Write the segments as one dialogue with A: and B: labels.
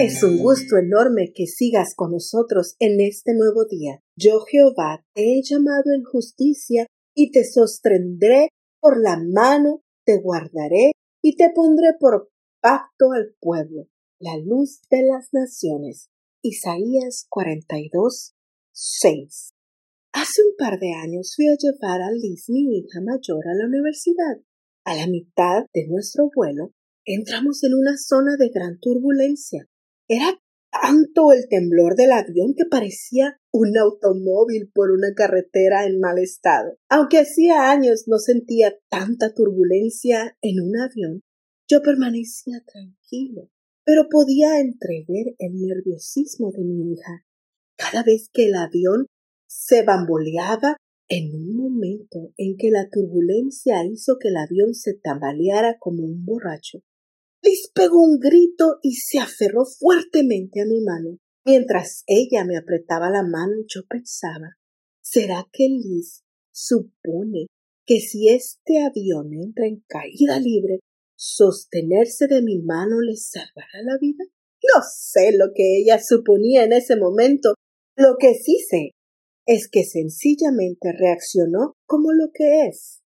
A: Es un gusto enorme que sigas con nosotros en este nuevo día. Yo Jehová te he llamado en justicia y te sostendré por la mano, te guardaré y te pondré por pacto al pueblo, la luz de las naciones. Isaías 42, 6. Hace un par de años fui a llevar a Liz, mi hija mayor, a la universidad. A la mitad de nuestro vuelo, entramos en una zona de gran turbulencia. Era tanto el temblor del avión que parecía un automóvil por una carretera en mal estado. Aunque hacía años no sentía tanta turbulencia en un avión, yo permanecía tranquilo, pero podía entrever el nerviosismo de mi hija. Cada vez que el avión se bamboleaba, en un momento en que la turbulencia hizo que el avión se tambaleara como un borracho, Liz pegó un grito y se aferró fuertemente a mi mano. Mientras ella me apretaba la mano, yo pensaba, ¿será que Liz supone que si este avión entra en caída libre, sostenerse de mi mano le salvará la vida? No sé lo que ella suponía en ese momento. Lo que sí sé es que sencillamente reaccionó como lo que es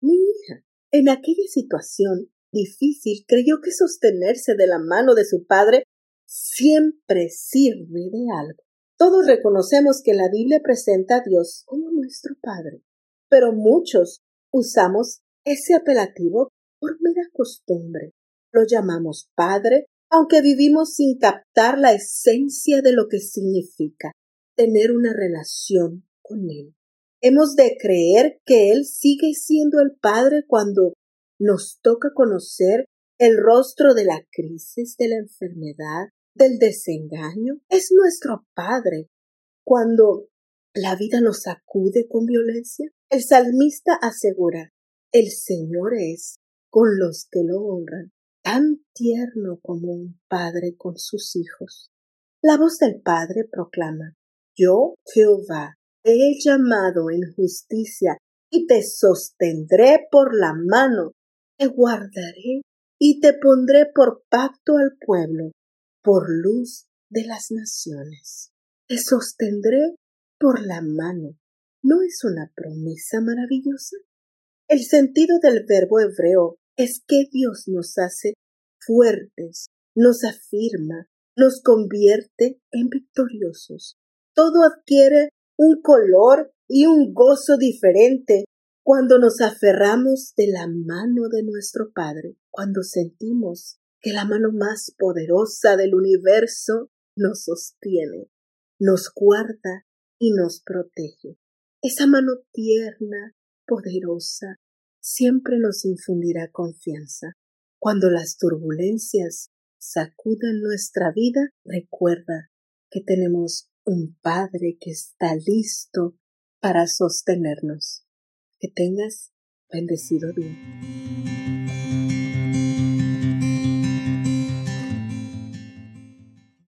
A: mi hija. En aquella situación difícil, creyó que sostenerse de la mano de su padre siempre sirve de algo. Todos reconocemos que la Biblia presenta a Dios como nuestro Padre, pero muchos usamos ese apelativo por mera costumbre. Lo llamamos Padre, aunque vivimos sin captar la esencia de lo que significa tener una relación con Él. Hemos de creer que Él sigue siendo el Padre cuando nos toca conocer el rostro de la crisis, de la enfermedad, del desengaño. Es nuestro Padre. Cuando la vida nos acude con violencia, el salmista asegura, el Señor es con los que lo honran, tan tierno como un padre con sus hijos. La voz del Padre proclama, Yo, Jehová, te he llamado en justicia y te sostendré por la mano te guardaré y te pondré por pacto al pueblo, por luz de las naciones. Te sostendré por la mano. ¿No es una promesa maravillosa? El sentido del verbo hebreo es que Dios nos hace fuertes, nos afirma, nos convierte en victoriosos. Todo adquiere un color y un gozo diferente cuando nos aferramos de la mano de nuestro Padre, cuando sentimos que la mano más poderosa del universo nos sostiene, nos guarda y nos protege. Esa mano tierna, poderosa, siempre nos infundirá confianza. Cuando las turbulencias sacudan nuestra vida, recuerda que tenemos un Padre que está listo para sostenernos. Que tengas bendecido día.